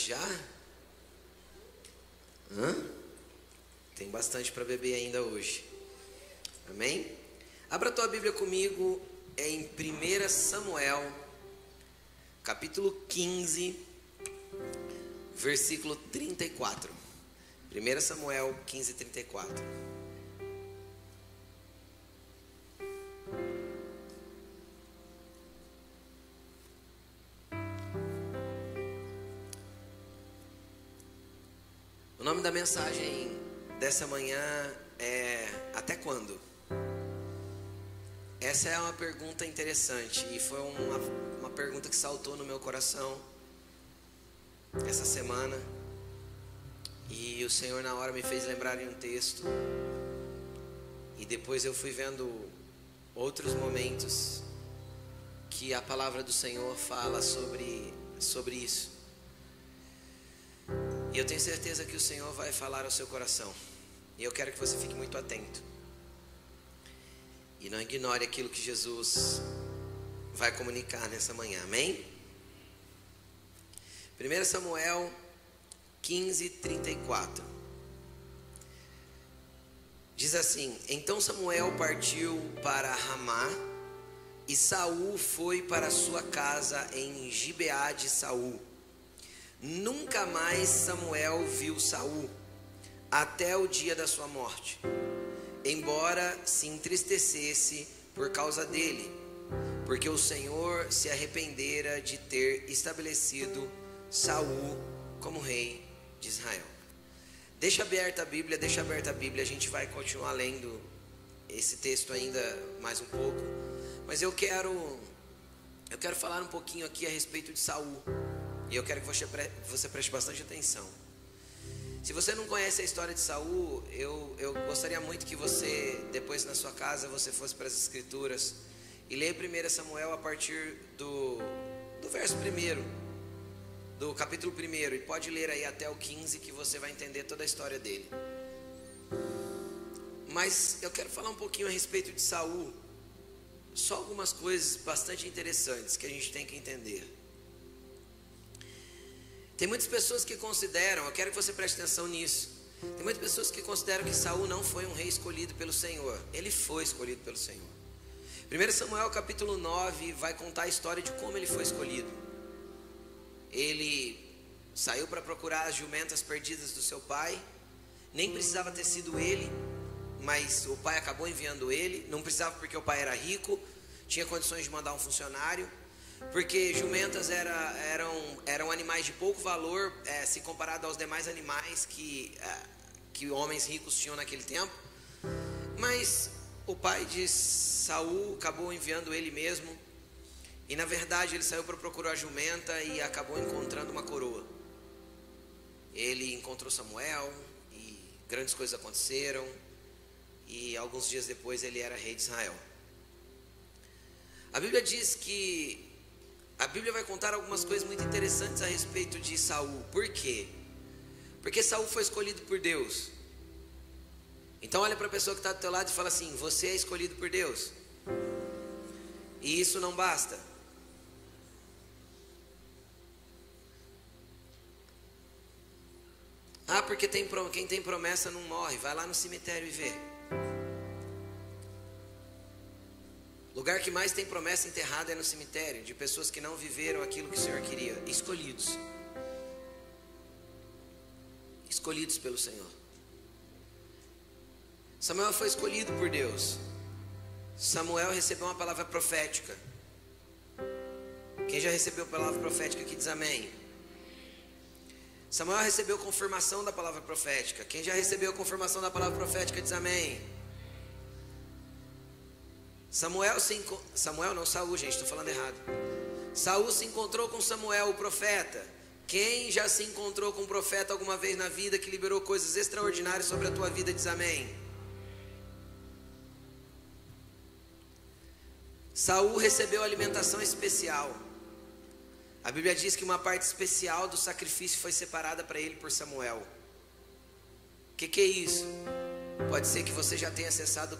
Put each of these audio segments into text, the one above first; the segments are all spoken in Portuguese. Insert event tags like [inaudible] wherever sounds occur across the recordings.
já? Hã? Tem bastante para beber ainda hoje. Amém? Abra tua Bíblia comigo em 1 Samuel, capítulo 15, versículo 34. 1 Samuel 15, 34. Nome da mensagem dessa manhã é Até quando? Essa é uma pergunta interessante e foi uma, uma pergunta que saltou no meu coração essa semana. E o Senhor na hora me fez lembrar em um texto. E depois eu fui vendo outros momentos que a palavra do Senhor fala sobre, sobre isso. E eu tenho certeza que o Senhor vai falar ao seu coração. E eu quero que você fique muito atento. E não ignore aquilo que Jesus vai comunicar nessa manhã. Amém? 1 Samuel 15, 34. Diz assim: Então Samuel partiu para Ramá, e Saul foi para sua casa em Gibeá de Saul. Nunca mais Samuel viu Saul, até o dia da sua morte, embora se entristecesse por causa dele, porque o Senhor se arrependera de ter estabelecido Saul como rei de Israel. Deixa aberta a Bíblia, deixa aberta a Bíblia, a gente vai continuar lendo esse texto ainda mais um pouco, mas eu quero eu quero falar um pouquinho aqui a respeito de Saul. E eu quero que você, você preste bastante atenção. Se você não conhece a história de Saul, eu, eu gostaria muito que você, depois na sua casa, você fosse para as escrituras e leia 1 Samuel a partir do, do verso 1 do capítulo 1 e pode ler aí até o 15 que você vai entender toda a história dele. Mas eu quero falar um pouquinho a respeito de Saul. Só algumas coisas bastante interessantes que a gente tem que entender. Tem muitas pessoas que consideram, eu quero que você preste atenção nisso. Tem muitas pessoas que consideram que Saul não foi um rei escolhido pelo Senhor. Ele foi escolhido pelo Senhor. 1 Samuel capítulo 9 vai contar a história de como ele foi escolhido. Ele saiu para procurar as jumentas perdidas do seu pai. Nem precisava ter sido ele, mas o pai acabou enviando ele. Não precisava porque o pai era rico, tinha condições de mandar um funcionário. Porque jumentas era, eram, eram animais de pouco valor é, se comparado aos demais animais que, é, que homens ricos tinham naquele tempo. Mas o pai de Saul acabou enviando ele mesmo. E na verdade ele saiu para procurar a jumenta e acabou encontrando uma coroa. Ele encontrou Samuel e grandes coisas aconteceram. E alguns dias depois ele era rei de Israel. A Bíblia diz que a Bíblia vai contar algumas coisas muito interessantes a respeito de Saul. Por quê? Porque Saul foi escolhido por Deus. Então olha para a pessoa que está do teu lado e fala assim: você é escolhido por Deus. E isso não basta. Ah, porque tem, quem tem promessa não morre. Vai lá no cemitério e vê. Lugar que mais tem promessa enterrada é no cemitério, de pessoas que não viveram aquilo que o Senhor queria, escolhidos. Escolhidos pelo Senhor. Samuel foi escolhido por Deus. Samuel recebeu uma palavra profética. Quem já recebeu a palavra profética aqui diz amém. Samuel recebeu confirmação da palavra profética. Quem já recebeu a confirmação da palavra profética diz amém. Samuel se Samuel não Saul, gente, estou falando errado. Saul se encontrou com Samuel, o profeta. Quem já se encontrou com um profeta alguma vez na vida que liberou coisas extraordinárias sobre a tua vida diz amém. Saul recebeu alimentação especial. A Bíblia diz que uma parte especial do sacrifício foi separada para ele por Samuel. O que, que é isso? Pode ser que você já tenha acessado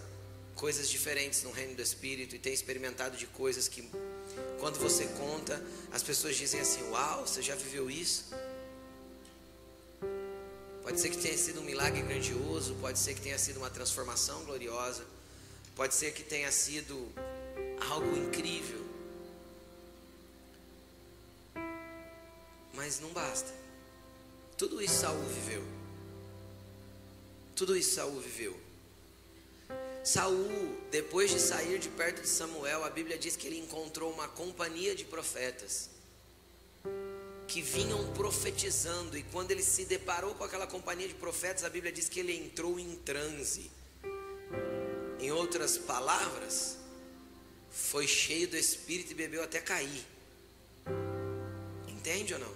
coisas diferentes no reino do Espírito e tem experimentado de coisas que, quando você conta, as pessoas dizem assim: Uau, você já viveu isso? Pode ser que tenha sido um milagre grandioso, pode ser que tenha sido uma transformação gloriosa, pode ser que tenha sido algo incrível. Mas não basta. Tudo isso Saul viveu. Tudo isso Saul viveu. Saul, depois de sair de perto de Samuel, a Bíblia diz que ele encontrou uma companhia de profetas que vinham profetizando, e quando ele se deparou com aquela companhia de profetas, a Bíblia diz que ele entrou em transe. Em outras palavras, foi cheio do Espírito e bebeu até cair. Entende ou não?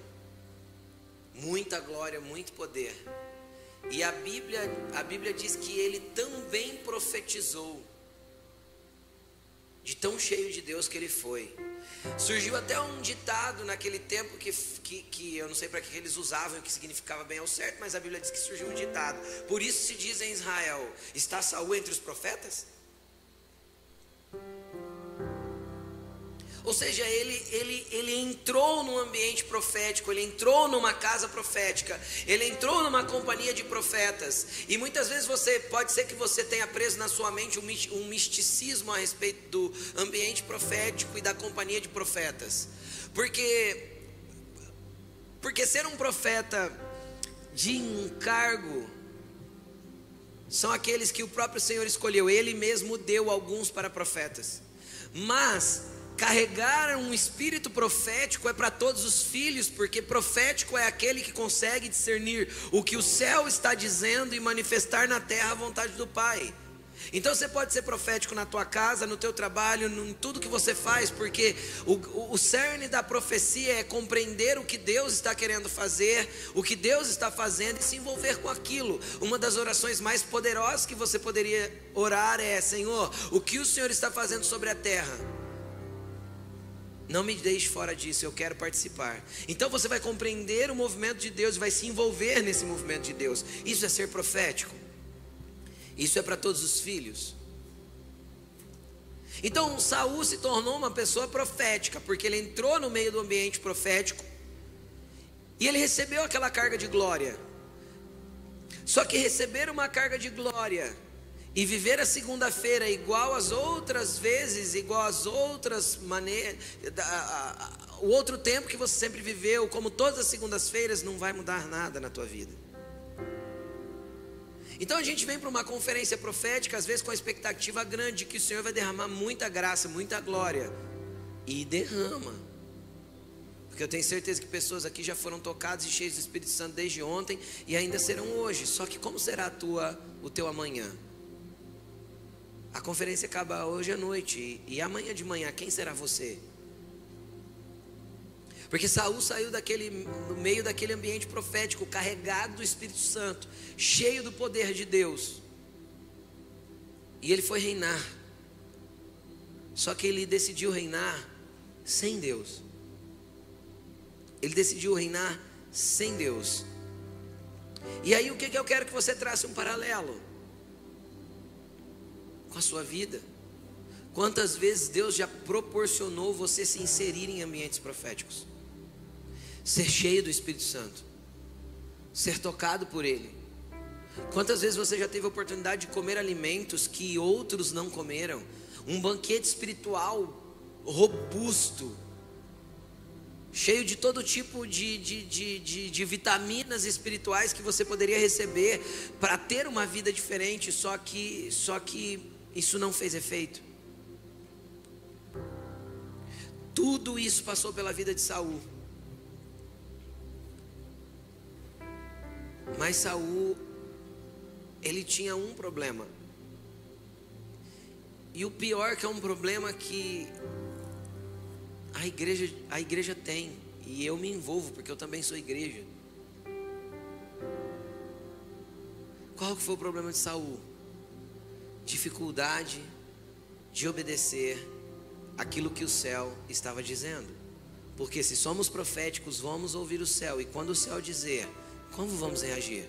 Muita glória, muito poder. E a Bíblia, a Bíblia diz que ele também profetizou, de tão cheio de Deus que ele foi. Surgiu até um ditado naquele tempo que, que, que eu não sei para que eles usavam, o que significava bem ao certo, mas a Bíblia diz que surgiu um ditado. Por isso se diz em Israel: está Saul entre os profetas? Ou seja, ele, ele, ele entrou num ambiente profético, ele entrou numa casa profética, ele entrou numa companhia de profetas. E muitas vezes você pode ser que você tenha preso na sua mente um misticismo a respeito do ambiente profético e da companhia de profetas. Porque porque ser um profeta de encargo são aqueles que o próprio Senhor escolheu, ele mesmo deu alguns para profetas. Mas Carregar um espírito profético é para todos os filhos, porque profético é aquele que consegue discernir o que o céu está dizendo e manifestar na terra a vontade do Pai. Então você pode ser profético na tua casa, no teu trabalho, em tudo que você faz, porque o, o, o cerne da profecia é compreender o que Deus está querendo fazer, o que Deus está fazendo e se envolver com aquilo. Uma das orações mais poderosas que você poderia orar é: Senhor, o que o Senhor está fazendo sobre a terra? Não me deixe fora disso, eu quero participar. Então você vai compreender o movimento de Deus e vai se envolver nesse movimento de Deus. Isso é ser profético. Isso é para todos os filhos. Então Saul se tornou uma pessoa profética, porque ele entrou no meio do ambiente profético e ele recebeu aquela carga de glória. Só que receber uma carga de glória e viver a segunda-feira igual às outras vezes, igual às outras maneiras, o outro tempo que você sempre viveu, como todas as segundas-feiras, não vai mudar nada na tua vida. Então a gente vem para uma conferência profética, às vezes com a expectativa grande que o Senhor vai derramar muita graça, muita glória, e derrama. Porque eu tenho certeza que pessoas aqui já foram tocadas e cheias do Espírito Santo desde ontem e ainda serão hoje. Só que como será a tua, o teu amanhã? A conferência acaba hoje à noite e amanhã de manhã quem será você? Porque Saul saiu daquele no meio daquele ambiente profético, carregado do Espírito Santo, cheio do poder de Deus. E ele foi reinar. Só que ele decidiu reinar sem Deus. Ele decidiu reinar sem Deus. E aí o que, que eu quero que você trace um paralelo? Com a sua vida. Quantas vezes Deus já proporcionou você se inserir em ambientes proféticos? Ser cheio do Espírito Santo, ser tocado por Ele. Quantas vezes você já teve a oportunidade de comer alimentos que outros não comeram? Um banquete espiritual robusto, cheio de todo tipo de, de, de, de, de vitaminas espirituais que você poderia receber para ter uma vida diferente, só que, só que isso não fez efeito. Tudo isso passou pela vida de Saul. Mas Saul ele tinha um problema. E o pior que é um problema que a igreja, a igreja tem, e eu me envolvo porque eu também sou igreja. Qual que foi o problema de Saul? Dificuldade de obedecer aquilo que o céu estava dizendo. Porque se somos proféticos, vamos ouvir o céu, e quando o céu dizer, como vamos reagir?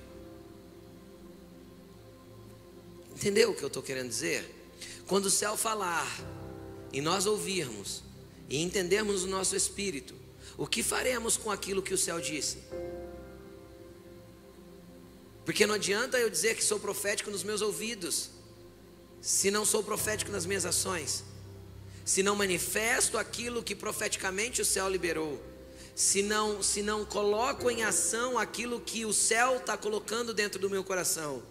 Entendeu o que eu estou querendo dizer? Quando o céu falar e nós ouvirmos e entendermos o nosso espírito, o que faremos com aquilo que o céu disse? Porque não adianta eu dizer que sou profético nos meus ouvidos, se não sou profético nas minhas ações, se não manifesto aquilo que profeticamente o céu liberou, se não, se não coloco em ação aquilo que o céu está colocando dentro do meu coração.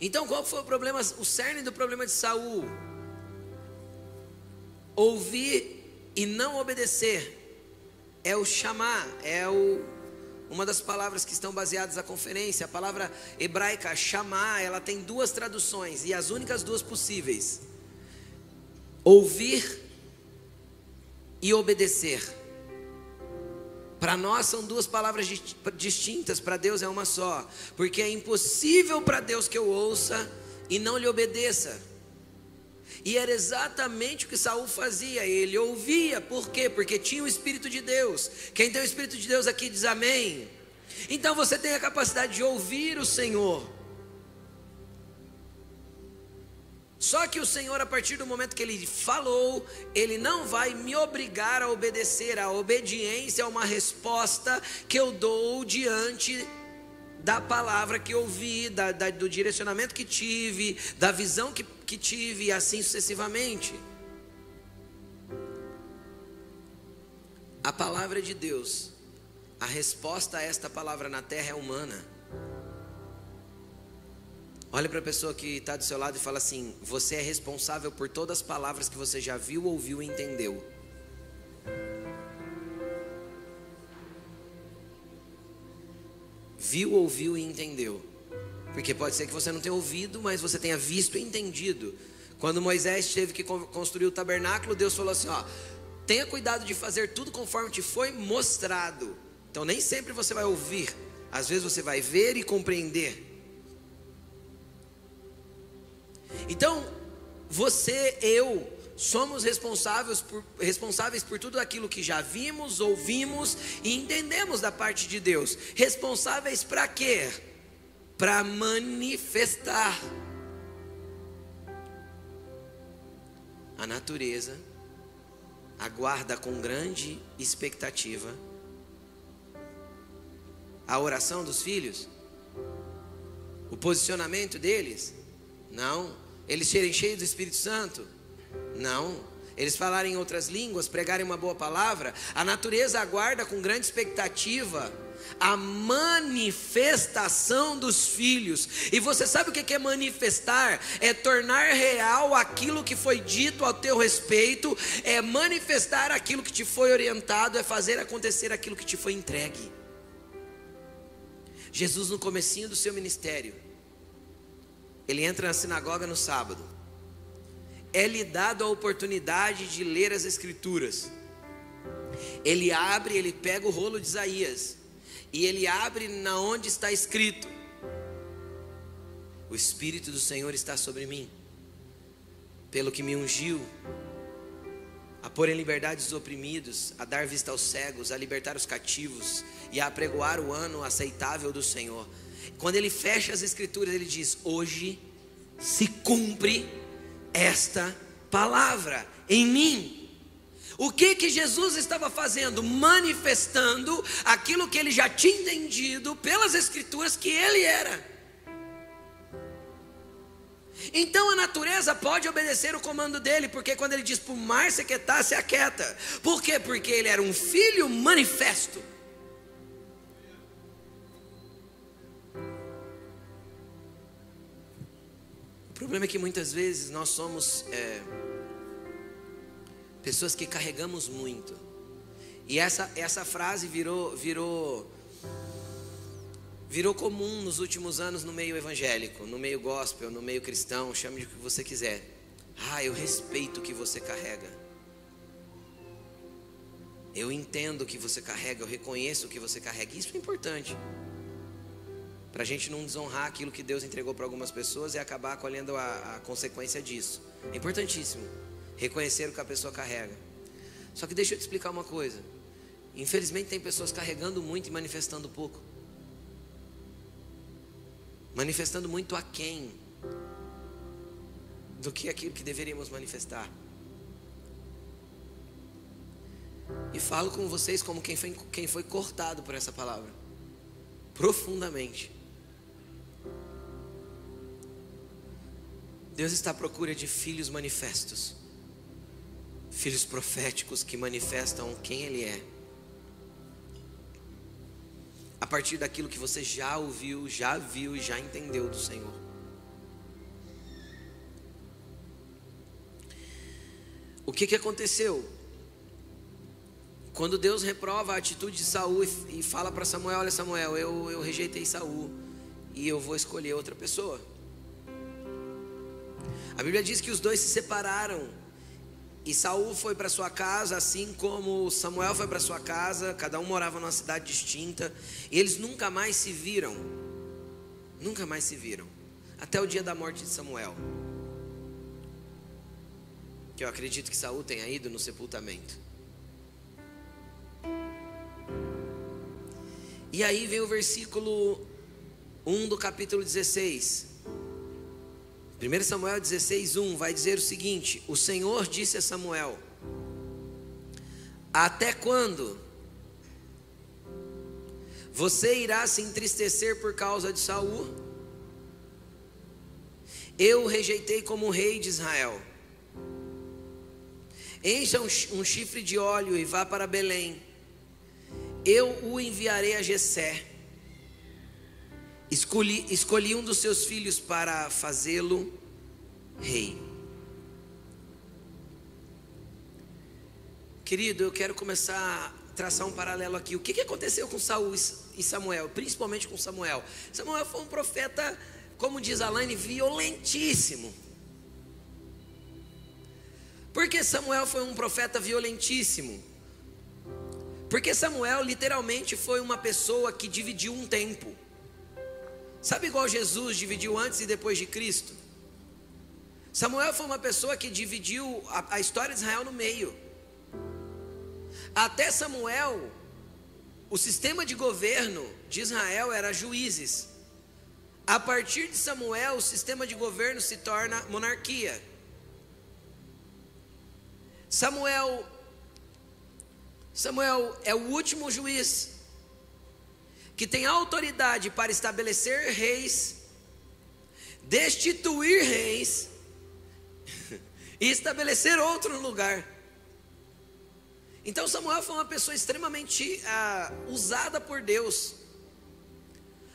Então, qual foi o problema, o cerne do problema de Saul? Ouvir e não obedecer é o chamar, é o uma das palavras que estão baseadas na conferência, a palavra hebraica chamar, ela tem duas traduções e as únicas duas possíveis: ouvir e obedecer. Para nós são duas palavras distintas, para Deus é uma só, porque é impossível para Deus que eu ouça e não lhe obedeça. E era exatamente o que Saul fazia, ele ouvia, por quê? Porque tinha o Espírito de Deus. Quem tem o Espírito de Deus aqui diz amém. Então você tem a capacidade de ouvir o Senhor. Só que o Senhor, a partir do momento que Ele falou, Ele não vai me obrigar a obedecer. A obediência é uma resposta que eu dou diante da palavra que ouvi, da, da, do direcionamento que tive, da visão que, que tive, e assim sucessivamente. A palavra de Deus, a resposta a esta palavra na terra é humana. Olha para a pessoa que está do seu lado e fala assim: Você é responsável por todas as palavras que você já viu, ouviu e entendeu. viu, ouviu e entendeu. Porque pode ser que você não tenha ouvido, mas você tenha visto e entendido. Quando Moisés teve que construir o tabernáculo, Deus falou assim: ó, tenha cuidado de fazer tudo conforme te foi mostrado. Então nem sempre você vai ouvir, às vezes você vai ver e compreender. Então, você, eu, somos responsáveis por, responsáveis por tudo aquilo que já vimos, ouvimos e entendemos da parte de Deus. Responsáveis para quê? Para manifestar. A natureza aguarda com grande expectativa a oração dos filhos, o posicionamento deles. Não, eles serem cheios do Espírito Santo não. Eles falarem em outras línguas, pregarem uma boa palavra, a natureza aguarda com grande expectativa a manifestação dos filhos. E você sabe o que é manifestar? É tornar real aquilo que foi dito ao teu respeito, é manifestar aquilo que te foi orientado, é fazer acontecer aquilo que te foi entregue. Jesus no comecinho do seu ministério, ele entra na sinagoga no sábado é-lhe dado a oportunidade de ler as Escrituras. Ele abre, ele pega o rolo de Isaías e ele abre na onde está escrito: O Espírito do Senhor está sobre mim, pelo que me ungiu a pôr em liberdade os oprimidos, a dar vista aos cegos, a libertar os cativos e a apregoar o ano aceitável do Senhor. Quando ele fecha as escrituras, ele diz: Hoje se cumpre esta palavra em mim. O que que Jesus estava fazendo? Manifestando aquilo que ele já tinha entendido pelas escrituras que ele era. Então a natureza pode obedecer o comando dele, porque quando ele diz para o mar se aquietar, se aquieta. Por quê? Porque ele era um filho manifesto. O problema é que muitas vezes nós somos é, pessoas que carregamos muito. E essa, essa frase virou, virou, virou comum nos últimos anos no meio evangélico, no meio gospel, no meio cristão, chame de o que você quiser. Ah, eu respeito o que você carrega. Eu entendo o que você carrega, eu reconheço o que você carrega. Isso é importante para a gente não desonrar aquilo que Deus entregou para algumas pessoas e acabar colhendo a, a consequência disso. É importantíssimo reconhecer o que a pessoa carrega. Só que deixa eu te explicar uma coisa. Infelizmente tem pessoas carregando muito e manifestando pouco. Manifestando muito a quem. do que aquilo que deveríamos manifestar. E falo com vocês como quem foi, quem foi cortado por essa palavra, profundamente. Deus está à procura de filhos manifestos, filhos proféticos que manifestam quem Ele é, a partir daquilo que você já ouviu, já viu e já entendeu do Senhor. O que, que aconteceu? Quando Deus reprova a atitude de Saul e, fala para Samuel: Olha, Samuel, eu, eu rejeitei Saul e eu vou escolher outra pessoa. A Bíblia diz que os dois se separaram. E Saul foi para sua casa, assim como Samuel foi para sua casa, cada um morava numa cidade distinta, e eles nunca mais se viram. Nunca mais se viram. Até o dia da morte de Samuel. Que eu acredito que Saul tenha ido no sepultamento. E aí vem o versículo 1 do capítulo 16. 1 Samuel 16, 1 vai dizer o seguinte: O Senhor disse a Samuel: Até quando você irá se entristecer por causa de Saul? Eu o rejeitei como rei de Israel. Encha um chifre de óleo e vá para Belém. Eu o enviarei a Jessé Escolhi, escolhi um dos seus filhos para fazê-lo rei. Querido, eu quero começar a traçar um paralelo aqui. O que, que aconteceu com Saul e Samuel, principalmente com Samuel? Samuel foi um profeta, como diz Alaine, violentíssimo. Por que Samuel foi um profeta violentíssimo? Porque Samuel literalmente foi uma pessoa que dividiu um tempo. Sabe igual Jesus dividiu antes e depois de Cristo? Samuel foi uma pessoa que dividiu a, a história de Israel no meio. Até Samuel, o sistema de governo de Israel era juízes. A partir de Samuel, o sistema de governo se torna monarquia. Samuel Samuel é o último juiz que tem autoridade para estabelecer reis, destituir reis [laughs] e estabelecer outro no lugar. Então Samuel foi uma pessoa extremamente ah, usada por Deus,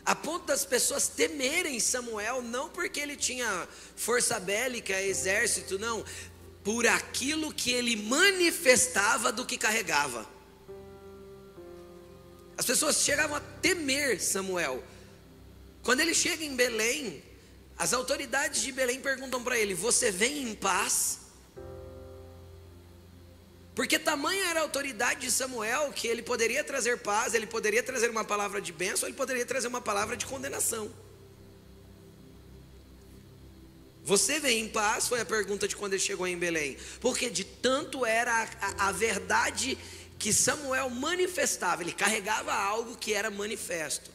a ponto das pessoas temerem Samuel, não porque ele tinha força bélica, exército, não, por aquilo que ele manifestava do que carregava. As pessoas chegavam a temer Samuel. Quando ele chega em Belém, as autoridades de Belém perguntam para ele: Você vem em paz? Porque tamanha era a autoridade de Samuel que ele poderia trazer paz, ele poderia trazer uma palavra de bênção, ele poderia trazer uma palavra de condenação. Você vem em paz? Foi a pergunta de quando ele chegou em Belém. Porque de tanto era a, a, a verdade que Samuel manifestava, ele carregava algo que era manifesto.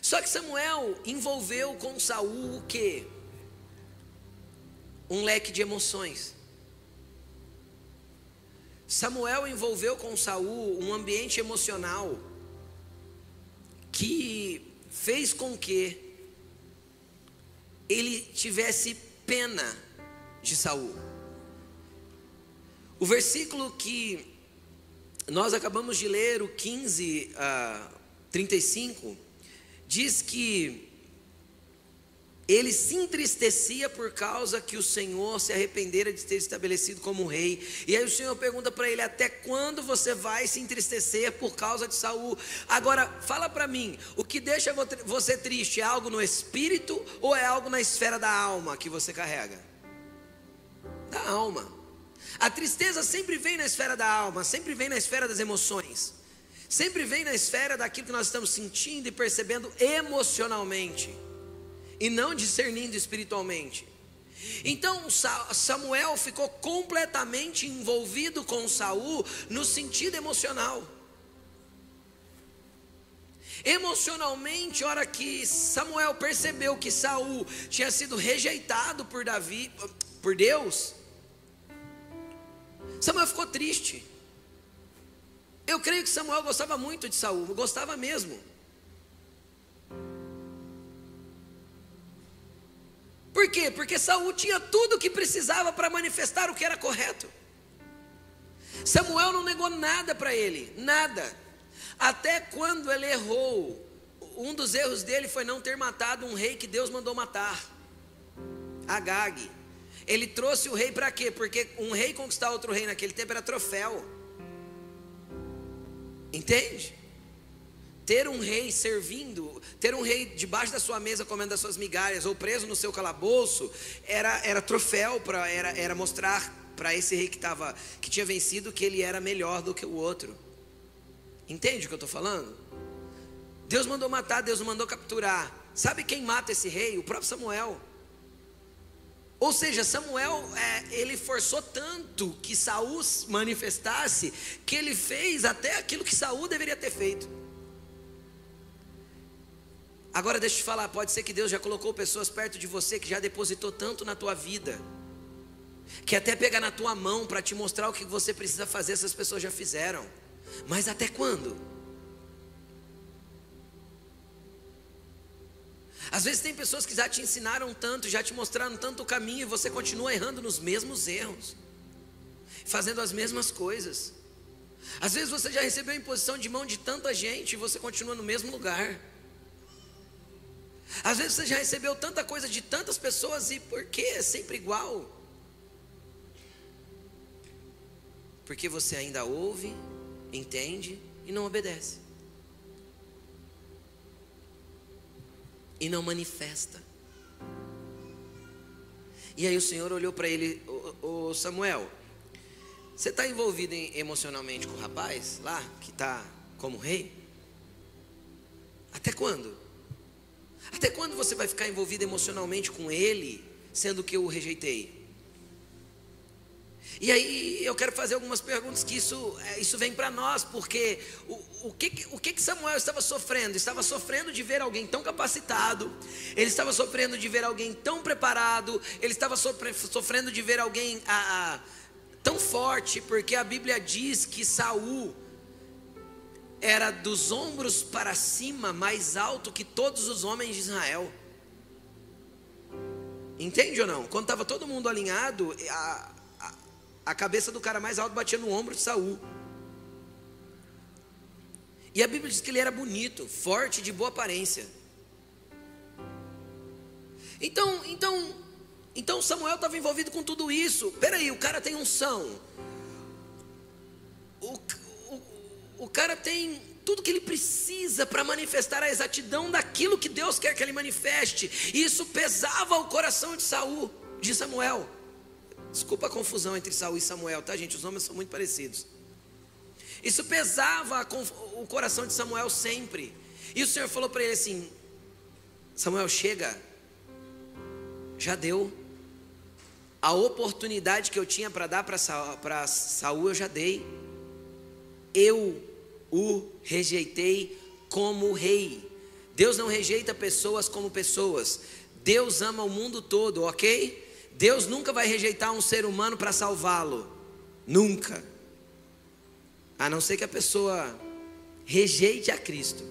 Só que Samuel envolveu com Saul o que? Um leque de emoções. Samuel envolveu com Saul um ambiente emocional que fez com que ele tivesse pena de Saul. O versículo que nós acabamos de ler, o 15 a 35, diz que ele se entristecia por causa que o Senhor se arrependera de ter estabelecido como rei. E aí o Senhor pergunta para ele: até quando você vai se entristecer por causa de Saul? Agora, fala para mim, o que deixa você triste é algo no espírito ou é algo na esfera da alma que você carrega? Da alma. A tristeza sempre vem na esfera da alma, sempre vem na esfera das emoções, sempre vem na esfera daquilo que nós estamos sentindo e percebendo emocionalmente, e não discernindo espiritualmente. Então Samuel ficou completamente envolvido com Saul no sentido emocional. Emocionalmente, hora que Samuel percebeu que Saul tinha sido rejeitado por Davi, por Deus, Samuel ficou triste. Eu creio que Samuel gostava muito de Saul, gostava mesmo. Por quê? Porque Saul tinha tudo o que precisava para manifestar o que era correto. Samuel não negou nada para ele, nada. Até quando ele errou, um dos erros dele foi não ter matado um rei que Deus mandou matar, Agag. Ele trouxe o rei para quê? Porque um rei conquistar outro rei naquele tempo era troféu. Entende? Ter um rei servindo, ter um rei debaixo da sua mesa comendo as suas migalhas ou preso no seu calabouço, era, era troféu, pra, era, era mostrar para esse rei que, tava, que tinha vencido que ele era melhor do que o outro. Entende o que eu estou falando? Deus mandou matar, Deus mandou capturar. Sabe quem mata esse rei? O próprio Samuel. Ou seja, Samuel, é, ele forçou tanto que Saul manifestasse, que ele fez até aquilo que Saul deveria ter feito. Agora deixa eu te falar, pode ser que Deus já colocou pessoas perto de você que já depositou tanto na tua vida, que até pega na tua mão para te mostrar o que você precisa fazer, essas pessoas já fizeram. Mas até quando? Às vezes tem pessoas que já te ensinaram tanto, já te mostraram tanto o caminho e você continua errando nos mesmos erros, fazendo as mesmas coisas. Às vezes você já recebeu imposição de mão de tanta gente e você continua no mesmo lugar. Às vezes você já recebeu tanta coisa de tantas pessoas e por que é sempre igual? Porque você ainda ouve, entende e não obedece. E não manifesta. E aí o Senhor olhou para ele, o Samuel, você está envolvido em, emocionalmente com o rapaz lá, que está como rei? Até quando? Até quando você vai ficar envolvido emocionalmente com ele, sendo que eu o rejeitei? E aí eu quero fazer algumas perguntas que isso, é, isso vem para nós, porque o, o, que, o que Samuel estava sofrendo? Estava sofrendo de ver alguém tão capacitado, ele estava sofrendo de ver alguém tão preparado, ele estava sofrendo de ver alguém a, a, tão forte, porque a Bíblia diz que Saul era dos ombros para cima mais alto que todos os homens de Israel. Entende ou não? Quando estava todo mundo alinhado, a, a cabeça do cara mais alto batia no ombro de Saul. E a Bíblia diz que ele era bonito, forte, de boa aparência. Então, então, então Samuel estava envolvido com tudo isso. Peraí, o cara tem unção. O, o, o cara tem tudo que ele precisa para manifestar a exatidão daquilo que Deus quer que ele manifeste. E isso pesava o coração de Saul, de Samuel. Desculpa a confusão entre Saul e Samuel, tá, gente? Os nomes são muito parecidos. Isso pesava o coração de Samuel sempre. E o Senhor falou para ele assim: Samuel, chega, já deu. A oportunidade que eu tinha para dar para Saul, eu já dei. Eu o rejeitei como rei. Deus não rejeita pessoas como pessoas. Deus ama o mundo todo, ok? Deus nunca vai rejeitar um ser humano para salvá-lo. Nunca. A não ser que a pessoa rejeite a Cristo.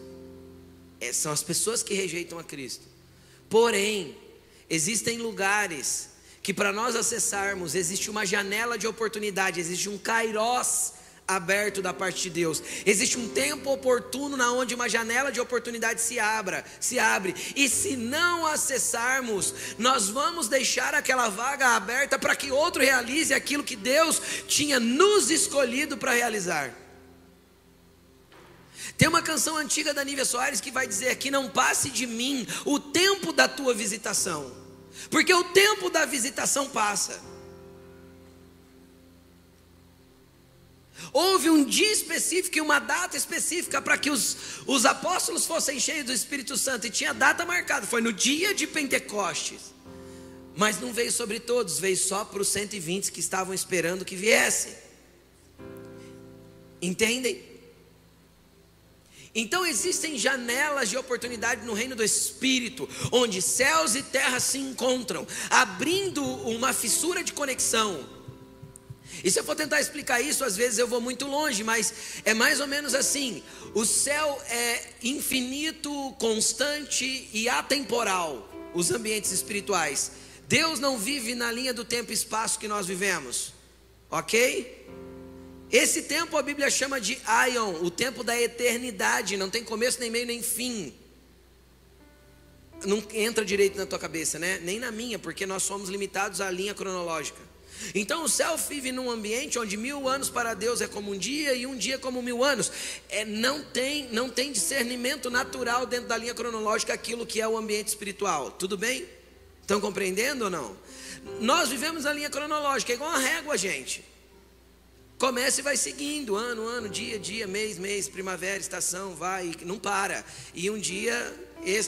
É, são as pessoas que rejeitam a Cristo. Porém, existem lugares que para nós acessarmos existe uma janela de oportunidade, existe um kairós aberto da parte de Deus. Existe um tempo oportuno na onde uma janela de oportunidade se abra, se abre. E se não acessarmos, nós vamos deixar aquela vaga aberta para que outro realize aquilo que Deus tinha nos escolhido para realizar. Tem uma canção antiga da Nívia Soares que vai dizer que não passe de mim o tempo da tua visitação. Porque o tempo da visitação passa. Houve um dia específico e uma data específica para que os, os apóstolos fossem cheios do Espírito Santo, e tinha data marcada, foi no dia de Pentecostes. Mas não veio sobre todos, veio só para os 120 que estavam esperando que viesse. Entendem? Então existem janelas de oportunidade no reino do Espírito, onde céus e terra se encontram, abrindo uma fissura de conexão. E se eu for tentar explicar isso, às vezes eu vou muito longe, mas é mais ou menos assim: o céu é infinito, constante e atemporal, os ambientes espirituais. Deus não vive na linha do tempo e espaço que nós vivemos, ok? Esse tempo a Bíblia chama de Aion, o tempo da eternidade, não tem começo, nem meio, nem fim. Não entra direito na tua cabeça, né? Nem na minha, porque nós somos limitados à linha cronológica. Então o céu vive num ambiente onde mil anos para Deus é como um dia e um dia como mil anos. É, não, tem, não tem discernimento natural dentro da linha cronológica aquilo que é o ambiente espiritual. Tudo bem? Estão compreendendo ou não? Nós vivemos a linha cronológica, é igual uma régua, gente. Começa e vai seguindo, ano, ano, dia, dia, mês, mês, primavera, estação, vai, não para. E um dia,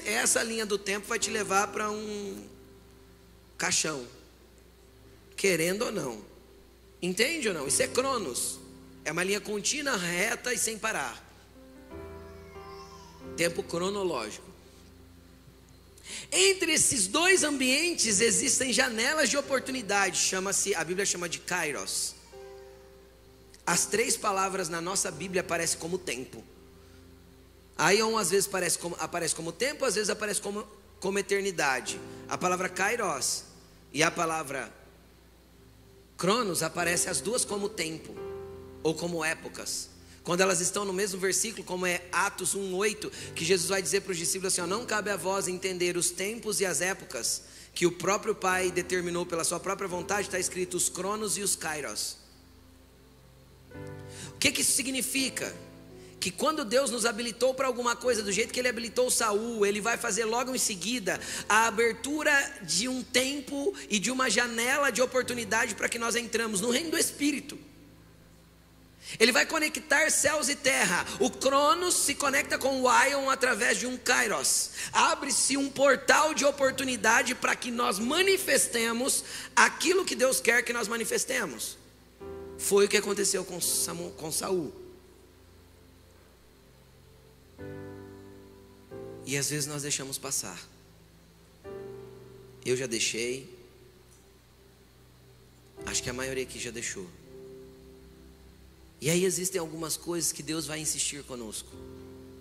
essa linha do tempo vai te levar para um caixão querendo ou não. Entende ou não? Isso é Cronos. É uma linha contínua, reta e sem parar. Tempo cronológico. Entre esses dois ambientes existem janelas de oportunidade, chama-se, a Bíblia chama de Kairos. As três palavras na nossa Bíblia aparecem como tempo. Aion às vezes aparece como, aparece como tempo, às vezes aparece como, como eternidade. A palavra Kairos e a palavra Cronos aparece as duas como tempo ou como épocas. Quando elas estão no mesmo versículo, como é Atos 1:8, que Jesus vai dizer para os discípulos assim: ó, não cabe a vós entender os tempos e as épocas que o próprio Pai determinou pela sua própria vontade, está escrito os Cronos e os Kairos. O que, que isso significa? Que quando Deus nos habilitou para alguma coisa, do jeito que Ele habilitou Saul, Ele vai fazer logo em seguida a abertura de um tempo e de uma janela de oportunidade para que nós entramos no reino do Espírito. Ele vai conectar céus e terra. O Cronos se conecta com o Ion através de um Kairos. Abre-se um portal de oportunidade para que nós manifestemos aquilo que Deus quer que nós manifestemos. Foi o que aconteceu com, com Saul. E às vezes nós deixamos passar. Eu já deixei. Acho que a maioria aqui já deixou. E aí existem algumas coisas que Deus vai insistir conosco.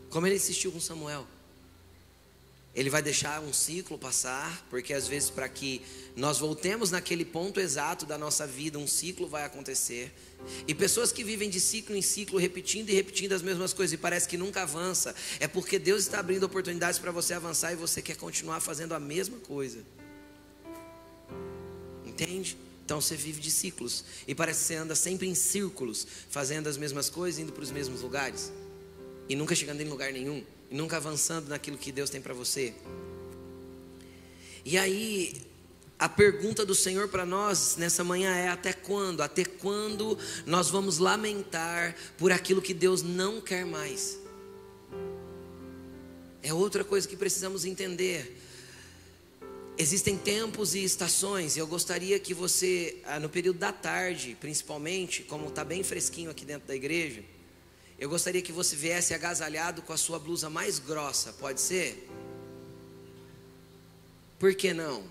Como ele insistiu com Samuel. Ele vai deixar um ciclo passar, porque às vezes para que nós voltemos naquele ponto exato da nossa vida, um ciclo vai acontecer. E pessoas que vivem de ciclo em ciclo, repetindo e repetindo as mesmas coisas e parece que nunca avança, é porque Deus está abrindo oportunidades para você avançar e você quer continuar fazendo a mesma coisa. Entende? Então você vive de ciclos e parece que você anda sempre em círculos, fazendo as mesmas coisas, indo para os mesmos lugares e nunca chegando em lugar nenhum e nunca avançando naquilo que Deus tem para você. E aí, a pergunta do Senhor para nós nessa manhã é: até quando? Até quando nós vamos lamentar por aquilo que Deus não quer mais? É outra coisa que precisamos entender. Existem tempos e estações, e eu gostaria que você, ah, no período da tarde, principalmente, como está bem fresquinho aqui dentro da igreja, eu gostaria que você viesse agasalhado com a sua blusa mais grossa, pode ser? Por que não?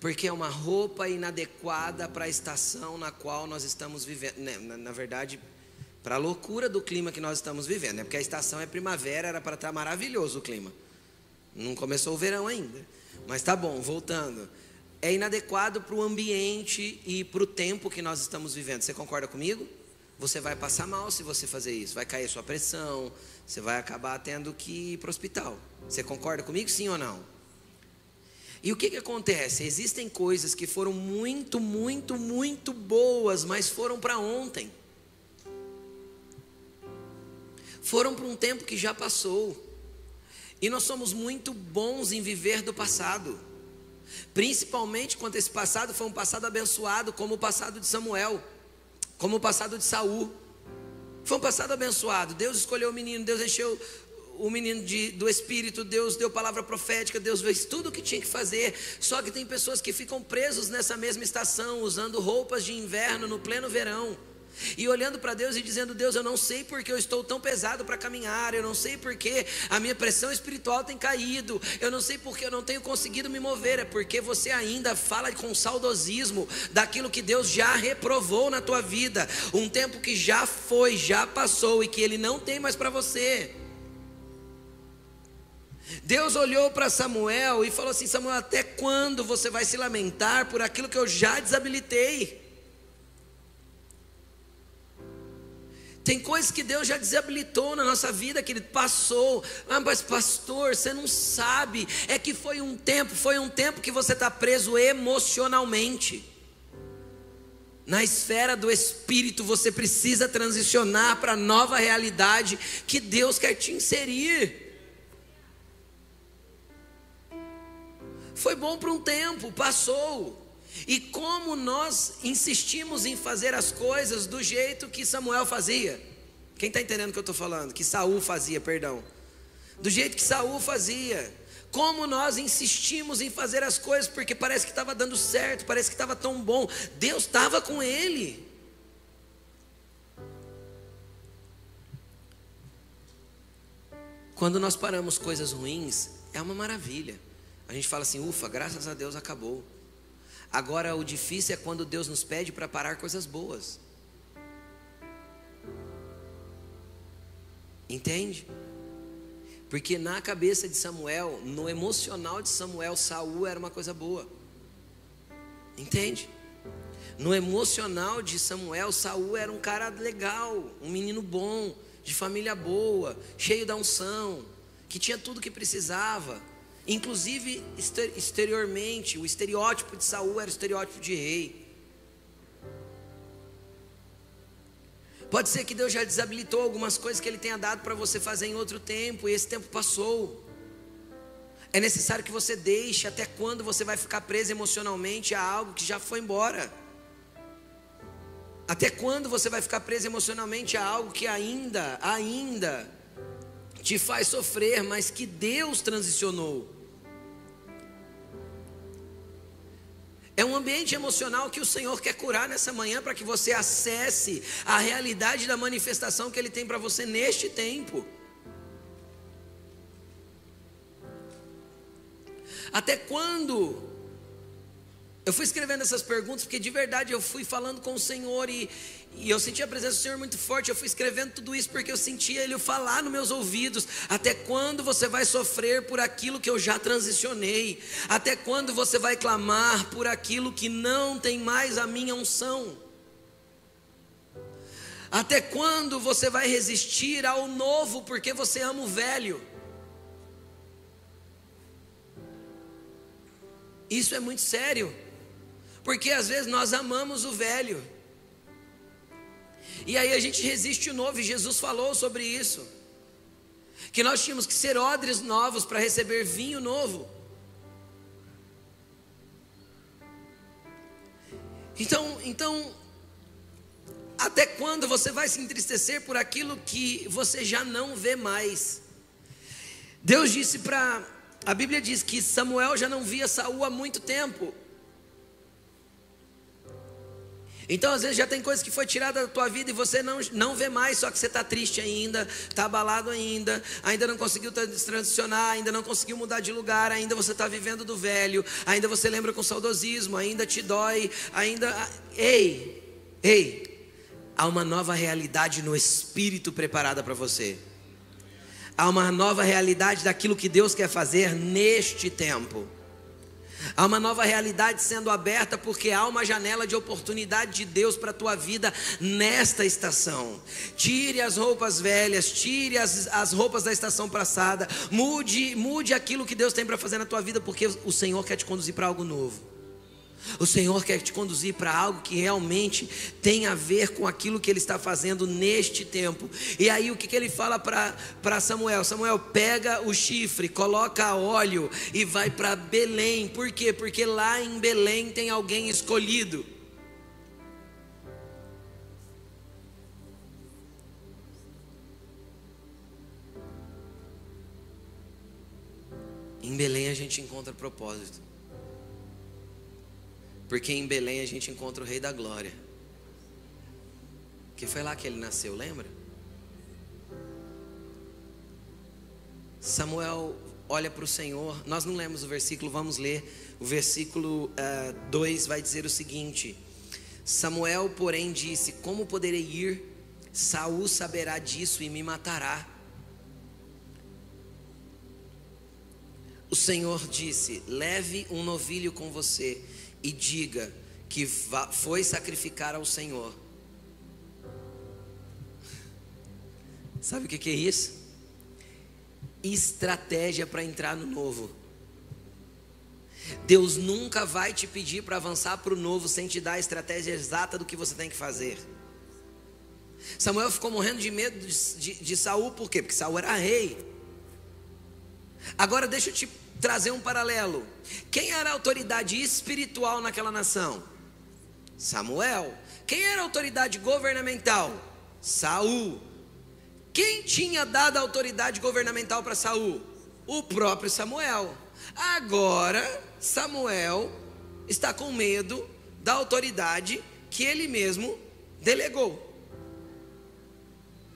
Porque é uma roupa inadequada para a estação na qual nós estamos vivendo. Né, na, na verdade, para a loucura do clima que nós estamos vivendo. Né? Porque a estação é primavera, era para estar maravilhoso o clima. Não começou o verão ainda. Mas tá bom, voltando. É inadequado para o ambiente e para o tempo que nós estamos vivendo. Você concorda comigo? Você vai passar mal se você fazer isso. Vai cair sua pressão, você vai acabar tendo que ir para o hospital. Você concorda comigo, sim ou não? E o que, que acontece? Existem coisas que foram muito, muito, muito boas, mas foram para ontem. Foram para um tempo que já passou. E nós somos muito bons em viver do passado. Principalmente quando esse passado foi um passado abençoado, como o passado de Samuel como o passado de Saul. Foi um passado abençoado. Deus escolheu o menino, Deus encheu o menino de, do Espírito, Deus deu palavra profética, Deus fez tudo o que tinha que fazer. Só que tem pessoas que ficam presos nessa mesma estação, usando roupas de inverno no pleno verão. E olhando para Deus e dizendo: Deus, eu não sei porque eu estou tão pesado para caminhar, eu não sei porque a minha pressão espiritual tem caído, eu não sei porque eu não tenho conseguido me mover, é porque você ainda fala com saudosismo daquilo que Deus já reprovou na tua vida, um tempo que já foi, já passou e que Ele não tem mais para você. Deus olhou para Samuel e falou assim: Samuel, até quando você vai se lamentar por aquilo que eu já desabilitei? Tem coisas que Deus já desabilitou na nossa vida, que Ele passou. Ah, mas pastor, você não sabe. É que foi um tempo, foi um tempo que você está preso emocionalmente. Na esfera do espírito, você precisa transicionar para a nova realidade que Deus quer te inserir. Foi bom por um tempo, passou. E como nós insistimos em fazer as coisas do jeito que Samuel fazia. Quem está entendendo o que eu estou falando? Que Saul fazia, perdão. Do jeito que Saul fazia. Como nós insistimos em fazer as coisas porque parece que estava dando certo, parece que estava tão bom. Deus estava com ele. Quando nós paramos coisas ruins, é uma maravilha. A gente fala assim, ufa, graças a Deus acabou. Agora, o difícil é quando Deus nos pede para parar coisas boas. Entende? Porque na cabeça de Samuel, no emocional de Samuel, Saul era uma coisa boa. Entende? No emocional de Samuel, Saul era um cara legal, um menino bom, de família boa, cheio da unção, que tinha tudo que precisava. Inclusive, exteriormente, o estereótipo de Saul era o estereótipo de rei. Pode ser que Deus já desabilitou algumas coisas que Ele tenha dado para você fazer em outro tempo, e esse tempo passou. É necessário que você deixe até quando você vai ficar preso emocionalmente a algo que já foi embora. Até quando você vai ficar preso emocionalmente a algo que ainda, ainda te faz sofrer, mas que Deus transicionou. É um ambiente emocional que o Senhor quer curar nessa manhã para que você acesse a realidade da manifestação que Ele tem para você neste tempo. Até quando? Eu fui escrevendo essas perguntas porque de verdade eu fui falando com o Senhor e, e eu senti a presença do Senhor muito forte. Eu fui escrevendo tudo isso porque eu sentia Ele falar nos meus ouvidos. Até quando você vai sofrer por aquilo que eu já transicionei? Até quando você vai clamar por aquilo que não tem mais a minha unção? Até quando você vai resistir ao novo porque você ama o velho? Isso é muito sério, porque às vezes nós amamos o velho e aí a gente resiste o novo, e Jesus falou sobre isso. Que nós tínhamos que ser odres novos para receber vinho novo. Então, então, até quando você vai se entristecer por aquilo que você já não vê mais? Deus disse para a Bíblia diz que Samuel já não via Saul há muito tempo. Então, às vezes, já tem coisa que foi tirada da tua vida e você não, não vê mais, só que você está triste ainda, está abalado ainda, ainda não conseguiu transicionar, ainda não conseguiu mudar de lugar, ainda você está vivendo do velho, ainda você lembra com saudosismo, ainda te dói, ainda. Ei, ei, há uma nova realidade no espírito preparada para você. Há uma nova realidade daquilo que Deus quer fazer neste tempo. Há uma nova realidade sendo aberta porque há uma janela de oportunidade de Deus para a tua vida nesta estação. Tire as roupas velhas, tire as, as roupas da estação passada, mude, mude aquilo que Deus tem para fazer na tua vida porque o Senhor quer te conduzir para algo novo. O Senhor quer te conduzir para algo que realmente tem a ver com aquilo que Ele está fazendo neste tempo. E aí o que, que Ele fala para Samuel? Samuel, pega o chifre, coloca óleo e vai para Belém. Por quê? Porque lá em Belém tem alguém escolhido. Em Belém a gente encontra propósito. Porque em Belém a gente encontra o Rei da Glória. Que foi lá que ele nasceu, lembra? Samuel olha para o Senhor. Nós não lemos o versículo, vamos ler. O versículo 2 uh, vai dizer o seguinte: Samuel, porém, disse: Como poderei ir? Saul saberá disso e me matará. O Senhor disse: Leve um novilho com você e diga que foi sacrificar ao Senhor. Sabe o que é isso? Estratégia para entrar no novo. Deus nunca vai te pedir para avançar para o novo sem te dar a estratégia exata do que você tem que fazer. Samuel ficou morrendo de medo de, de, de Saul, por quê? Porque Saul era rei. Agora deixa eu te trazer um paralelo. Quem era a autoridade espiritual naquela nação? Samuel. Quem era a autoridade governamental? Saul. Quem tinha dado a autoridade governamental para Saul? O próprio Samuel. Agora, Samuel está com medo da autoridade que ele mesmo delegou.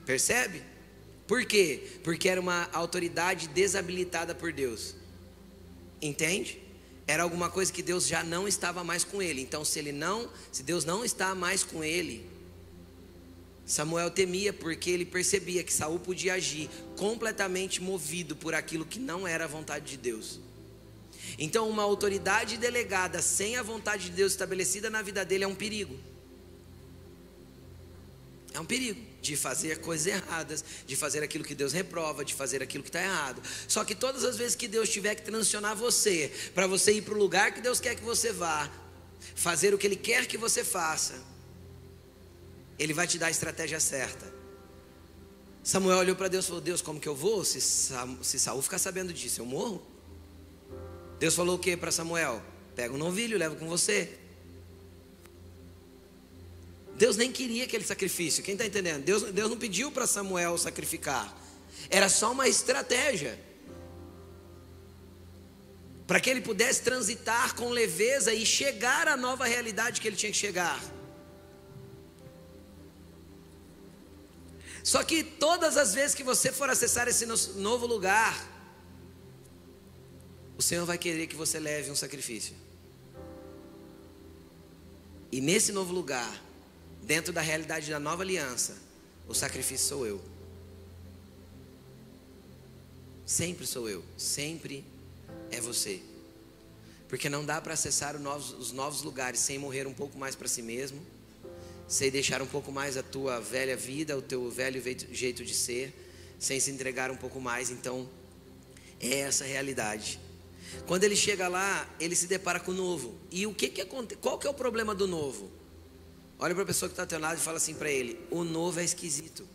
Percebe? Por quê? Porque era uma autoridade desabilitada por Deus. Entende? Era alguma coisa que Deus já não estava mais com ele. Então, se ele não, se Deus não está mais com ele, Samuel temia porque ele percebia que Saul podia agir completamente movido por aquilo que não era a vontade de Deus. Então, uma autoridade delegada sem a vontade de Deus estabelecida na vida dele é um perigo. É um perigo de fazer coisas erradas, de fazer aquilo que Deus reprova, de fazer aquilo que está errado. Só que todas as vezes que Deus tiver que transicionar você, para você ir para o lugar que Deus quer que você vá, fazer o que Ele quer que você faça, Ele vai te dar a estratégia certa. Samuel olhou para Deus e falou: Deus, como que eu vou? Se, se Saul ficar sabendo disso, eu morro. Deus falou o que para Samuel? Pega um novilho, leva com você. Deus nem queria aquele sacrifício. Quem está entendendo? Deus, Deus não pediu para Samuel sacrificar. Era só uma estratégia. Para que ele pudesse transitar com leveza e chegar à nova realidade que ele tinha que chegar. Só que todas as vezes que você for acessar esse novo lugar, o Senhor vai querer que você leve um sacrifício. E nesse novo lugar, dentro da realidade da nova aliança, o sacrifício sou eu. Sempre sou eu, sempre é você. Porque não dá para acessar os novos, os novos lugares sem morrer um pouco mais para si mesmo, sem deixar um pouco mais a tua velha vida, o teu velho jeito de ser, sem se entregar um pouco mais. Então, é essa a realidade. Quando ele chega lá, ele se depara com o novo. E o que que acontece? Qual que é o problema do novo? Olha para a pessoa que está ao teu lado e fala assim para ele: o novo é esquisito.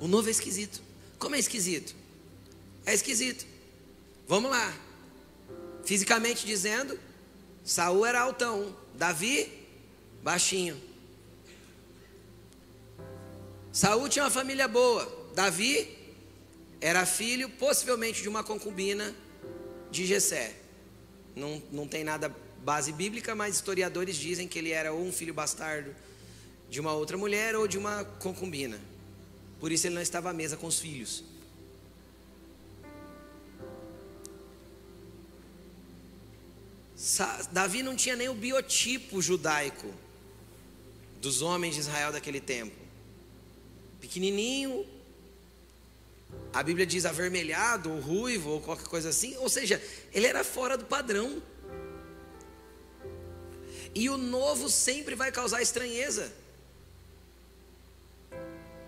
O novo é esquisito. Como é esquisito? É esquisito. Vamos lá. Fisicamente dizendo, Saul era altão, Davi baixinho. Saul tinha uma família boa, Davi era filho possivelmente de uma concubina de Jessé. Não, não tem nada base bíblica, mas historiadores dizem que ele era ou um filho bastardo de uma outra mulher ou de uma concubina. Por isso ele não estava à mesa com os filhos. Davi não tinha nem o biotipo judaico dos homens de Israel daquele tempo. Pequenininho, a Bíblia diz avermelhado, ou ruivo, ou qualquer coisa assim. Ou seja, ele era fora do padrão. E o novo sempre vai causar estranheza.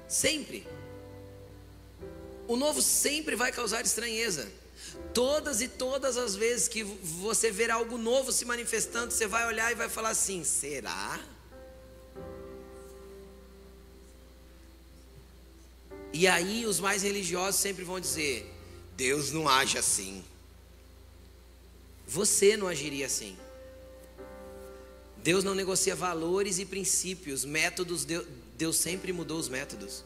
Sempre. O novo sempre vai causar estranheza. Todas e todas as vezes que você ver algo novo se manifestando, você vai olhar e vai falar assim: será? E aí os mais religiosos sempre vão dizer: Deus não age assim. Você não agiria assim. Deus não negocia valores e princípios, métodos, Deus sempre mudou os métodos.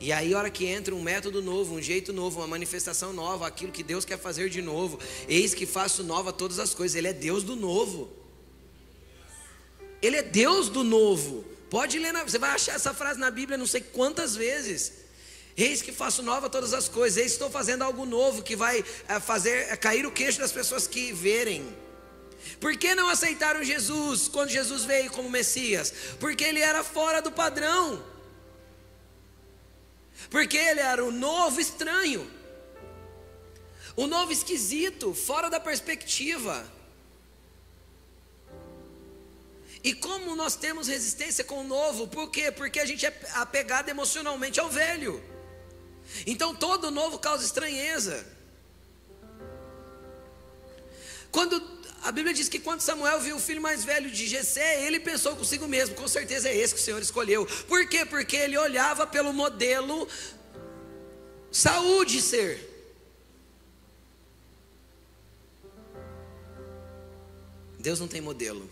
E aí, a hora que entra um método novo, um jeito novo, uma manifestação nova, aquilo que Deus quer fazer de novo, eis que faço nova todas as coisas, Ele é Deus do novo. Ele é Deus do novo. Pode ler, na, você vai achar essa frase na Bíblia não sei quantas vezes. Eis que faço nova todas as coisas. Eis que estou fazendo algo novo que vai é, fazer é, cair o queixo das pessoas que verem. Por que não aceitaram Jesus quando Jesus veio como Messias? Porque ele era fora do padrão. Porque ele era o novo estranho. O novo esquisito, fora da perspectiva. E como nós temos resistência com o novo? Por quê? Porque a gente é apegado emocionalmente ao velho. Então todo novo causa estranheza. Quando a Bíblia diz que quando Samuel viu o filho mais velho de Jessé, ele pensou consigo mesmo, com certeza é esse que o Senhor escolheu. Por quê? Porque ele olhava pelo modelo saúde ser. Deus não tem modelo.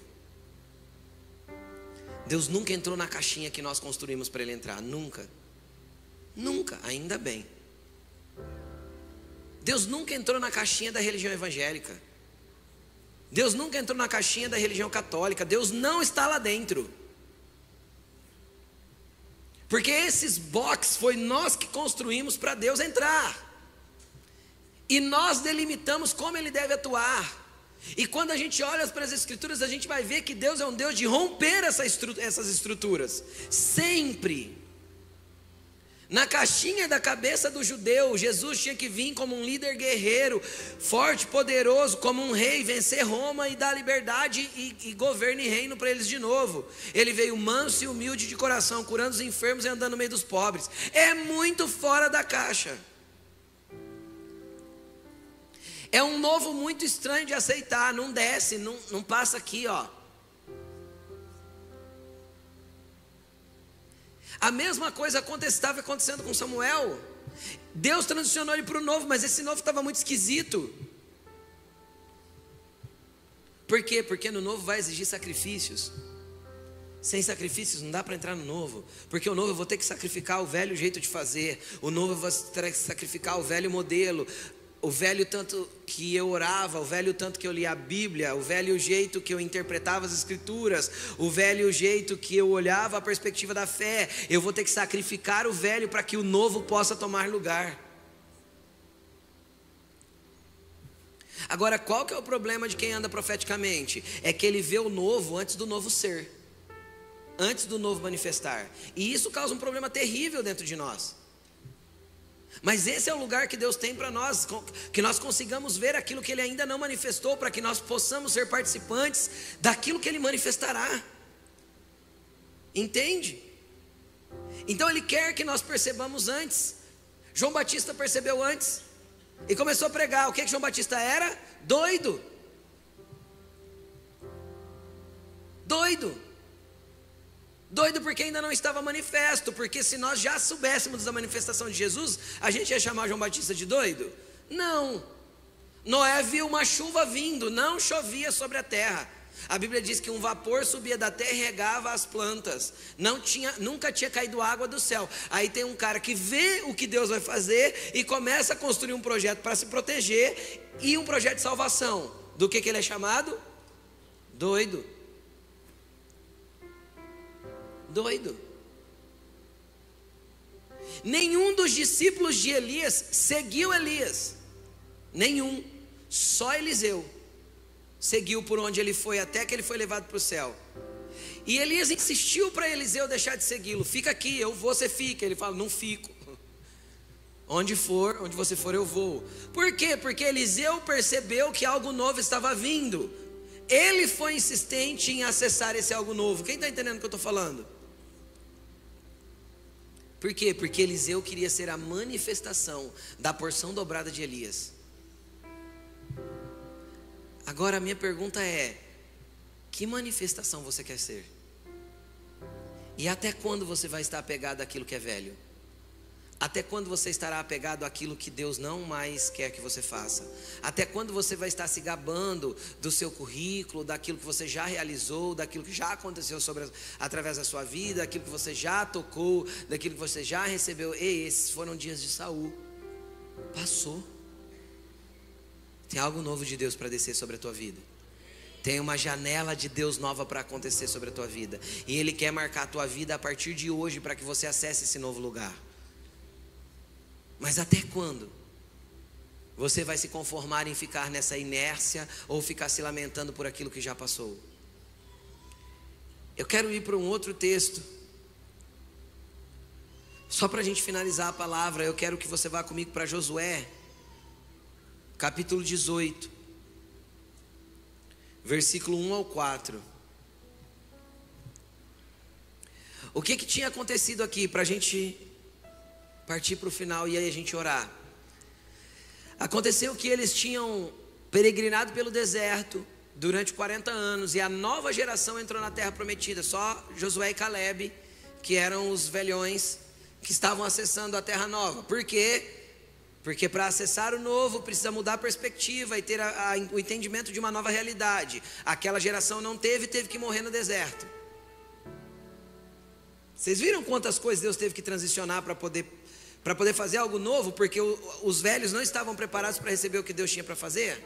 Deus nunca entrou na caixinha que nós construímos para ele entrar, nunca. Nunca, ainda bem. Deus nunca entrou na caixinha da religião evangélica. Deus nunca entrou na caixinha da religião católica. Deus não está lá dentro. Porque esses boxes foi nós que construímos para Deus entrar. E nós delimitamos como ele deve atuar. E quando a gente olha para as Escrituras, a gente vai ver que Deus é um Deus de romper essa estru essas estruturas. Sempre. Na caixinha da cabeça do judeu, Jesus tinha que vir como um líder guerreiro, forte, poderoso, como um rei, vencer Roma e dar liberdade e, e governo e reino para eles de novo. Ele veio manso e humilde de coração, curando os enfermos e andando no meio dos pobres. É muito fora da caixa. É um novo muito estranho de aceitar, não desce, não, não passa aqui, ó. A mesma coisa estava acontecendo com Samuel. Deus transicionou ele para o novo, mas esse novo estava muito esquisito. Por quê? Porque no novo vai exigir sacrifícios. Sem sacrifícios não dá para entrar no novo, porque o novo eu vou ter que sacrificar o velho jeito de fazer, o novo eu vou ter que sacrificar o velho modelo, o velho tanto que eu orava, o velho tanto que eu lia a Bíblia, o velho jeito que eu interpretava as Escrituras, o velho jeito que eu olhava a perspectiva da fé, eu vou ter que sacrificar o velho para que o novo possa tomar lugar. Agora, qual que é o problema de quem anda profeticamente? É que ele vê o novo antes do novo ser, antes do novo manifestar, e isso causa um problema terrível dentro de nós. Mas esse é o lugar que Deus tem para nós, que nós consigamos ver aquilo que Ele ainda não manifestou, para que nós possamos ser participantes daquilo que Ele manifestará. Entende? Então Ele quer que nós percebamos antes. João Batista percebeu antes e começou a pregar. O que, que João Batista era? Doido. Doido. Doido porque ainda não estava manifesto, porque se nós já soubéssemos da manifestação de Jesus, a gente ia chamar João Batista de doido? Não. Noé viu uma chuva vindo, não chovia sobre a terra. A Bíblia diz que um vapor subia da terra e regava as plantas. Não tinha, nunca tinha caído água do céu. Aí tem um cara que vê o que Deus vai fazer e começa a construir um projeto para se proteger e um projeto de salvação. Do que, que ele é chamado? Doido doido. Nenhum dos discípulos de Elias seguiu Elias. Nenhum. Só Eliseu seguiu por onde ele foi até que ele foi levado para o céu. E Elias insistiu para Eliseu deixar de segui-lo. Fica aqui, eu vou, você fica. Ele fala: Não fico. [laughs] Onde for, onde você for, eu vou. Por quê? Porque Eliseu percebeu que algo novo estava vindo. Ele foi insistente em acessar esse algo novo. Quem está entendendo o que eu estou falando? Por quê? Porque Eliseu queria ser a manifestação da porção dobrada de Elias. Agora a minha pergunta é: que manifestação você quer ser? E até quando você vai estar apegado àquilo que é velho? Até quando você estará apegado àquilo que Deus não mais quer que você faça? Até quando você vai estar se gabando do seu currículo, daquilo que você já realizou, daquilo que já aconteceu sobre, através da sua vida, daquilo que você já tocou, daquilo que você já recebeu? Ei, esses foram dias de Saul. Passou. Tem algo novo de Deus para descer sobre a tua vida. Tem uma janela de Deus nova para acontecer sobre a tua vida. E Ele quer marcar a tua vida a partir de hoje para que você acesse esse novo lugar. Mas até quando? Você vai se conformar em ficar nessa inércia ou ficar se lamentando por aquilo que já passou? Eu quero ir para um outro texto. Só para a gente finalizar a palavra, eu quero que você vá comigo para Josué, capítulo 18 versículo 1 ao 4. O que, que tinha acontecido aqui para a gente partir para o final e aí a gente orar? Aconteceu que eles tinham peregrinado pelo deserto durante 40 anos e a nova geração entrou na terra prometida, só Josué e Caleb, que eram os velhões que estavam acessando a terra nova. Por quê? Porque para acessar o novo precisa mudar a perspectiva e ter a, a, o entendimento de uma nova realidade. Aquela geração não teve, teve que morrer no deserto. Vocês viram quantas coisas Deus teve que transicionar para poder, para poder fazer algo novo? Porque os velhos não estavam preparados para receber o que Deus tinha para fazer?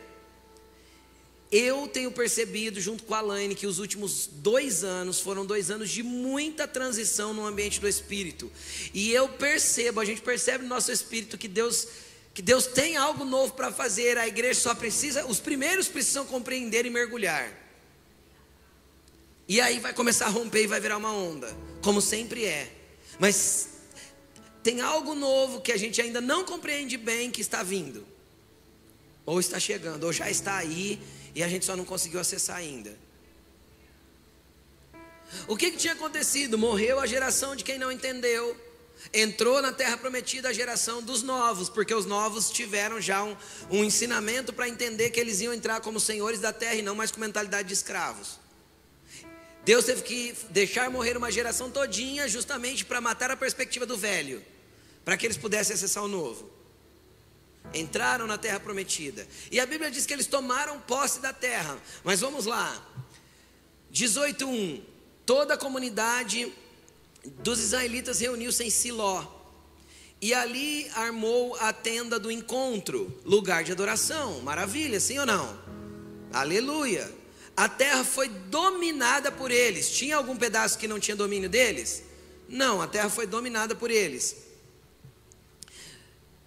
Eu tenho percebido, junto com a Laine, que os últimos dois anos foram dois anos de muita transição no ambiente do Espírito. E eu percebo, a gente percebe no nosso Espírito que Deus que Deus tem algo novo para fazer, a igreja só precisa, os primeiros precisam compreender e mergulhar. E aí vai começar a romper e vai virar uma onda, como sempre é. Mas tem algo novo que a gente ainda não compreende bem que está vindo, ou está chegando, ou já está aí e a gente só não conseguiu acessar ainda. O que, que tinha acontecido? Morreu a geração de quem não entendeu, entrou na terra prometida a geração dos novos, porque os novos tiveram já um, um ensinamento para entender que eles iam entrar como senhores da terra e não mais com mentalidade de escravos. Deus teve que deixar morrer uma geração todinha justamente para matar a perspectiva do velho, para que eles pudessem acessar o novo. Entraram na terra prometida. E a Bíblia diz que eles tomaram posse da terra. Mas vamos lá. 18:1. Toda a comunidade dos israelitas reuniu-se em Siló. E ali armou a tenda do encontro, lugar de adoração. Maravilha, sim ou não? Aleluia. A terra foi dominada por eles. Tinha algum pedaço que não tinha domínio deles? Não, a terra foi dominada por eles.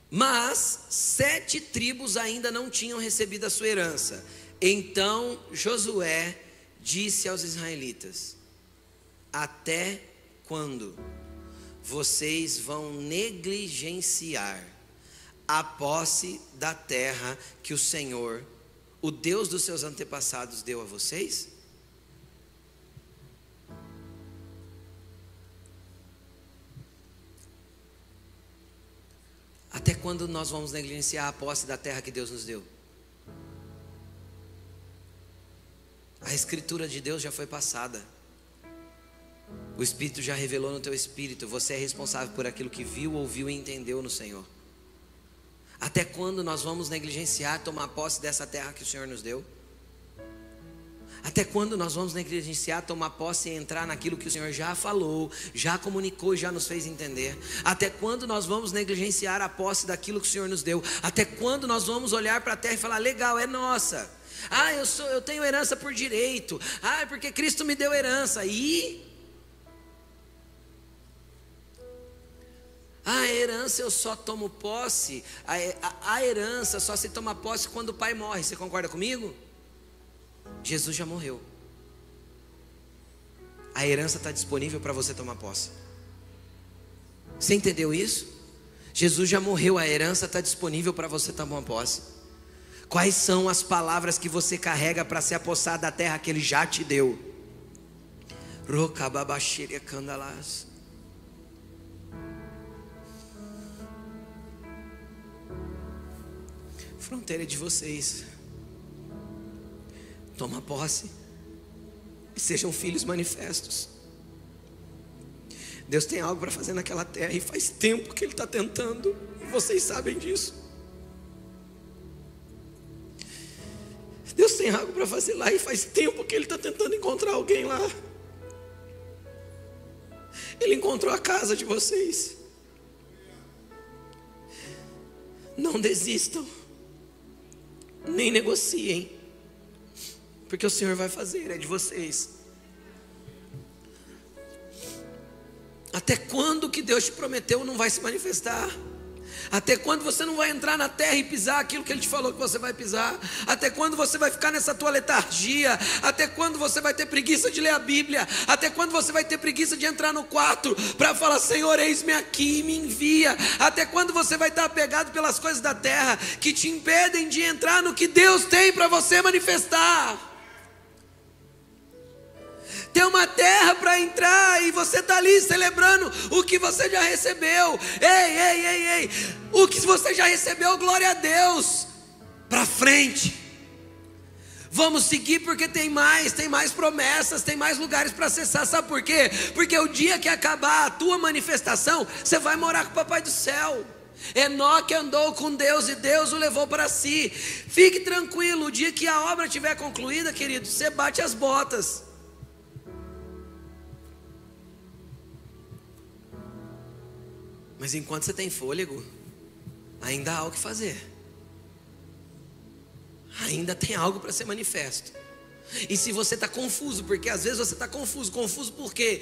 Mas sete tribos ainda não tinham recebido a sua herança. Então Josué disse aos israelitas: Até quando vocês vão negligenciar a posse da terra que o Senhor, o Deus dos seus antepassados, deu a vocês? Até quando nós vamos negligenciar a posse da terra que Deus nos deu? A escritura de Deus já foi passada. O Espírito já revelou no teu espírito. Você é responsável por aquilo que viu, ouviu e entendeu no Senhor. Até quando nós vamos negligenciar tomar posse dessa terra que o Senhor nos deu? Até quando nós vamos negligenciar tomar posse e entrar naquilo que o Senhor já falou, já comunicou e já nos fez entender? Até quando nós vamos negligenciar a posse daquilo que o Senhor nos deu? Até quando nós vamos olhar para a terra e falar: legal, é nossa. Ah, eu sou, eu tenho herança por direito. Ah, é porque Cristo me deu herança. E A herança eu só tomo posse, a, a, a, herança só se toma posse quando o pai morre. Você concorda comigo? Jesus já morreu. A herança está disponível para você tomar posse. Você entendeu isso? Jesus já morreu, a herança está disponível para você tomar posse. Quais são as palavras que você carrega para se apossar da terra que Ele já te deu? Candalas. fronteira de vocês. Toma posse e sejam filhos manifestos. Deus tem algo para fazer naquela terra e faz tempo que Ele está tentando, e vocês sabem disso. Deus tem algo para fazer lá e faz tempo que Ele está tentando encontrar alguém lá. Ele encontrou a casa de vocês. Não desistam nem negociem, porque o Senhor vai fazer, é de vocês. Até quando que Deus te prometeu não vai se manifestar? Até quando você não vai entrar na terra e pisar aquilo que Ele te falou que você vai pisar? Até quando você vai ficar nessa tua letargia? Até quando você vai ter preguiça de ler a Bíblia? Até quando você vai ter preguiça de entrar no quarto para falar, Senhor, eis-me aqui, me envia? Até quando você vai estar apegado pelas coisas da terra que te impedem de entrar no que Deus tem para você manifestar? Tem uma terra para entrar e você está ali celebrando o que você já recebeu. Ei, ei, ei, ei. O que você já recebeu, glória a Deus. Para frente. Vamos seguir porque tem mais, tem mais promessas, tem mais lugares para acessar. Sabe por quê? Porque o dia que acabar a tua manifestação, você vai morar com o Papai do céu. Enoque andou com Deus e Deus o levou para si. Fique tranquilo, o dia que a obra estiver concluída, querido, você bate as botas. Mas enquanto você tem fôlego, ainda há o que fazer. Ainda tem algo para ser manifesto. E se você está confuso, porque às vezes você está confuso, confuso por quê?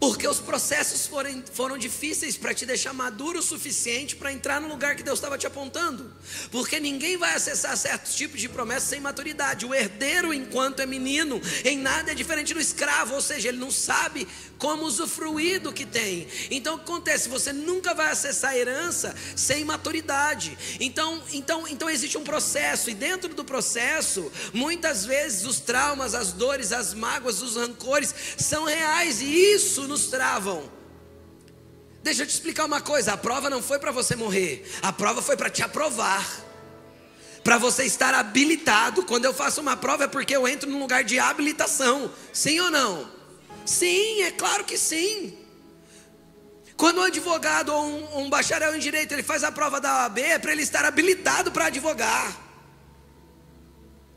Porque os processos foram, foram difíceis para te deixar maduro o suficiente para entrar no lugar que Deus estava te apontando. Porque ninguém vai acessar certos tipos de promessas sem maturidade. O herdeiro, enquanto é menino, em nada é diferente do escravo, ou seja, ele não sabe como usufruir do que tem. Então o que acontece? Você nunca vai acessar a herança sem maturidade. Então, então, então existe um processo, e dentro do processo, muitas vezes os traumas, as dores, as mágoas, os rancores são reais, e isso nos travam. Deixa eu te explicar uma coisa: a prova não foi para você morrer, a prova foi para te aprovar. Para você estar habilitado, quando eu faço uma prova é porque eu entro num lugar de habilitação, sim ou não? Sim, é claro que sim. Quando um advogado ou um, um bacharel em direito ele faz a prova da OAB é para ele estar habilitado para advogar.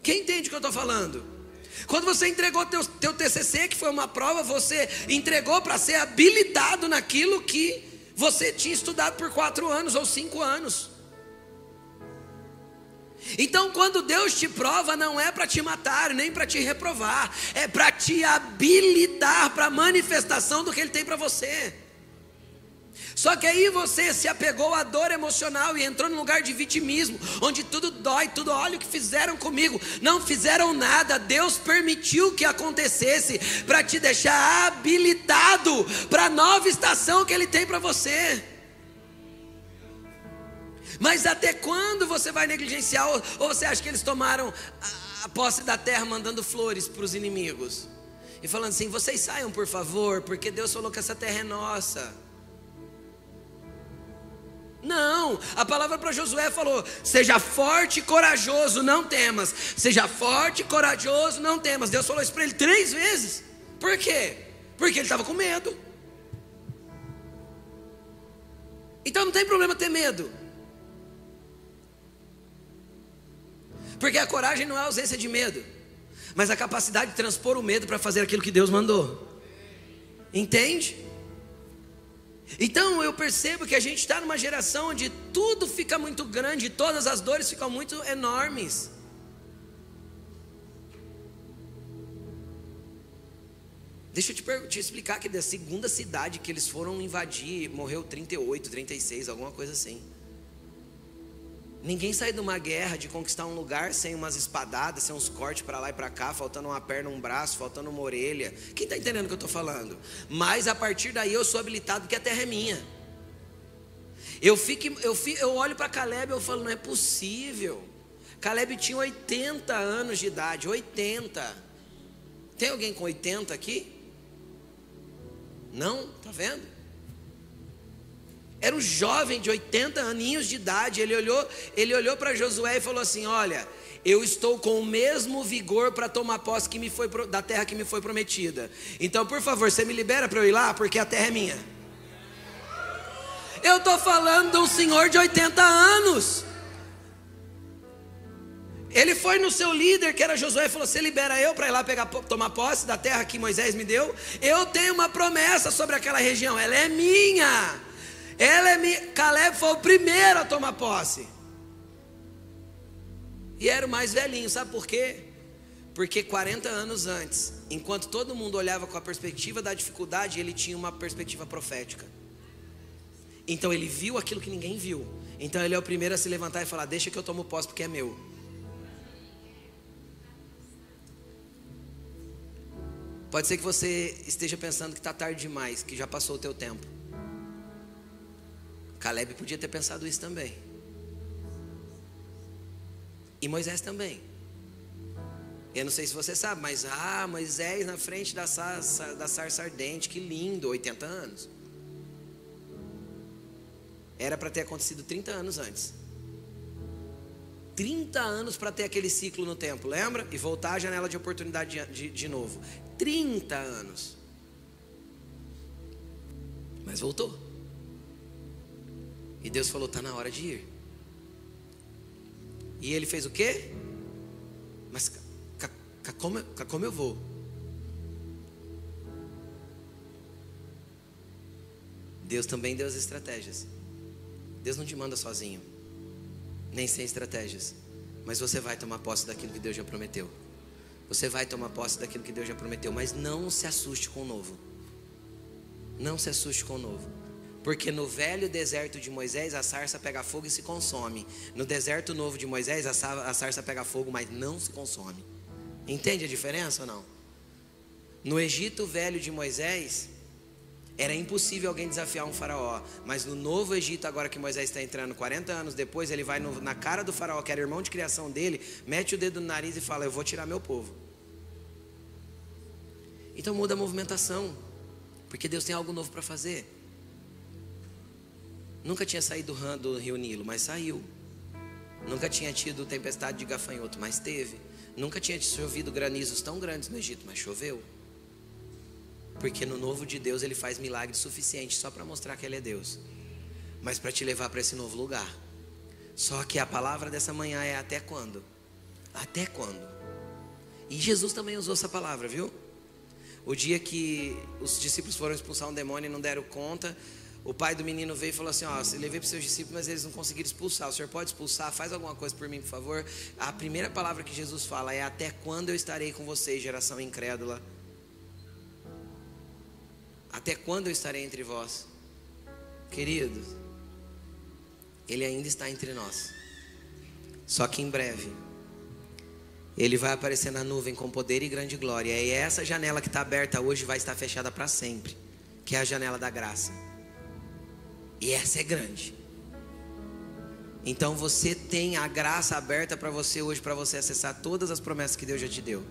Quem entende o que eu estou falando? Quando você entregou teu, teu TCC, que foi uma prova, você entregou para ser habilitado naquilo que você tinha estudado por quatro anos ou cinco anos. Então, quando Deus te prova, não é para te matar, nem para te reprovar, é para te habilitar para a manifestação do que Ele tem para você. Só que aí você se apegou à dor emocional e entrou num lugar de vitimismo, onde tudo dói, tudo olha o que fizeram comigo. Não fizeram nada, Deus permitiu que acontecesse para te deixar habilitado para a nova estação que Ele tem para você. Mas até quando você vai negligenciar? Ou, ou você acha que eles tomaram a, a posse da terra mandando flores para os inimigos? E falando assim: vocês saiam por favor, porque Deus falou que essa terra é nossa. Não, a palavra para Josué falou: seja forte e corajoso, não temas. Seja forte e corajoso, não temas. Deus falou isso para ele três vezes. Por quê? Porque ele estava com medo. Então não tem problema ter medo. Porque a coragem não é ausência de medo, mas a capacidade de transpor o medo para fazer aquilo que Deus mandou. Entende? Então eu percebo que a gente está numa geração onde tudo fica muito grande, todas as dores ficam muito enormes. Deixa eu te, te, explicar que da segunda cidade que eles foram invadir, morreu 38, 36, alguma coisa assim. Ninguém sai de uma guerra de conquistar um lugar sem umas espadadas, sem uns cortes para lá e para cá, faltando uma perna, um braço, faltando uma orelha. Quem está entendendo o que eu estou falando? Mas a partir daí eu sou habilitado porque a terra é minha. Eu, fico, eu, fico, eu olho para Caleb e eu falo, não é possível. Caleb tinha 80 anos de idade, 80. Tem alguém com 80 aqui? Não? Tá vendo? Era um jovem de 80 aninhos de idade. Ele olhou, ele olhou para Josué e falou assim: Olha, eu estou com o mesmo vigor para tomar posse que me foi da terra que me foi prometida. Então, por favor, você me libera para eu ir lá, porque a terra é minha. Eu estou falando de um senhor de 80 anos. Ele foi no seu líder, que era Josué, e falou: Você libera eu para ir lá pegar, tomar posse da terra que Moisés me deu? Eu tenho uma promessa sobre aquela região, ela é minha. Ela é minha. Caleb foi o primeiro a tomar posse. E era o mais velhinho, sabe por quê? Porque 40 anos antes, enquanto todo mundo olhava com a perspectiva da dificuldade, ele tinha uma perspectiva profética. Então ele viu aquilo que ninguém viu. Então ele é o primeiro a se levantar e falar: Deixa que eu tomo posse porque é meu. Pode ser que você esteja pensando que está tarde demais, que já passou o teu tempo. Caleb podia ter pensado isso também. E Moisés também. Eu não sei se você sabe, mas ah, Moisés na frente da sarça, da sarça ardente, que lindo, 80 anos. Era para ter acontecido 30 anos antes. 30 anos para ter aquele ciclo no tempo, lembra? E voltar à janela de oportunidade de, de, de novo. 30 anos. Mas voltou. E Deus falou: está na hora de ir. E ele fez o quê? Mas como, como eu vou? Deus também deu as estratégias. Deus não te manda sozinho, nem sem estratégias. Mas você vai tomar posse daquilo que Deus já prometeu. Você vai tomar posse daquilo que Deus já prometeu. Mas não se assuste com o novo. Não se assuste com o novo. Porque no velho deserto de Moisés a sarça pega fogo e se consome. No deserto novo de Moisés a sarça pega fogo, mas não se consome. Entende a diferença ou não? No Egito velho de Moisés, era impossível alguém desafiar um faraó. Mas no novo Egito, agora que Moisés está entrando 40 anos depois, ele vai no, na cara do faraó, que era irmão de criação dele, mete o dedo no nariz e fala: Eu vou tirar meu povo. Então muda a movimentação, porque Deus tem algo novo para fazer. Nunca tinha saído do rio Nilo, mas saiu. Nunca tinha tido tempestade de gafanhoto, mas teve. Nunca tinha chovido granizos tão grandes no Egito, mas choveu. Porque no novo de Deus ele faz milagres suficientes só para mostrar que ele é Deus, mas para te levar para esse novo lugar. Só que a palavra dessa manhã é até quando? Até quando? E Jesus também usou essa palavra, viu? O dia que os discípulos foram expulsar um demônio e não deram conta, o pai do menino veio e falou assim: Ó, você levei para os seus discípulos, mas eles não conseguiram expulsar. O senhor pode expulsar? Faz alguma coisa por mim, por favor. A primeira palavra que Jesus fala é: Até quando eu estarei com vocês, geração incrédula? Até quando eu estarei entre vós? Queridos, Ele ainda está entre nós. Só que em breve, Ele vai aparecer na nuvem com poder e grande glória. E essa janela que está aberta hoje vai estar fechada para sempre que é a janela da graça. E essa é grande. Então você tem a graça aberta para você hoje, para você acessar todas as promessas que Deus já te deu.